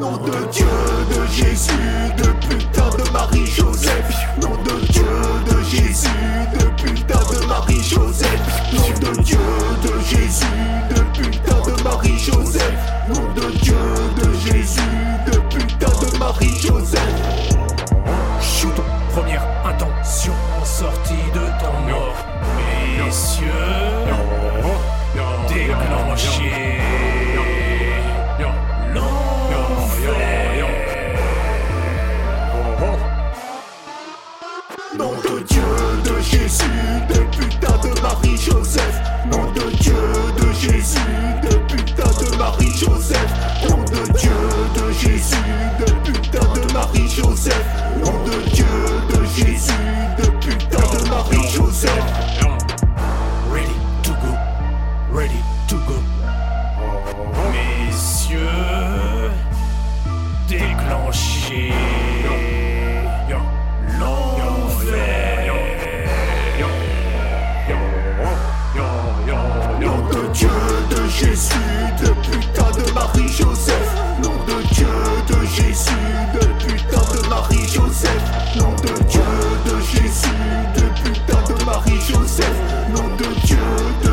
Nom de Dieu, de Jésus, de putain de Marie-Joseph. Nom de Dieu, de Jésus, de putain de Marie-Joseph. Nom de Dieu, de Jésus, de putain de Marie-Joseph. Nom de Dieu, de Jésus, de putain de Marie-Joseph. Shoot, première intention sortie de ton mort. Messieurs, déclenchez Nom de Dieu, de Jésus, de putain de Marie-Joseph. Nom de Dieu, de Jésus, de putain de Marie-Joseph. Jésus, de putain de Marie-Joseph. Nom de Dieu de Jésus, de putain de Marie-Joseph. Nom de Dieu de Jésus, de putain de Marie-Joseph. Nom de Dieu de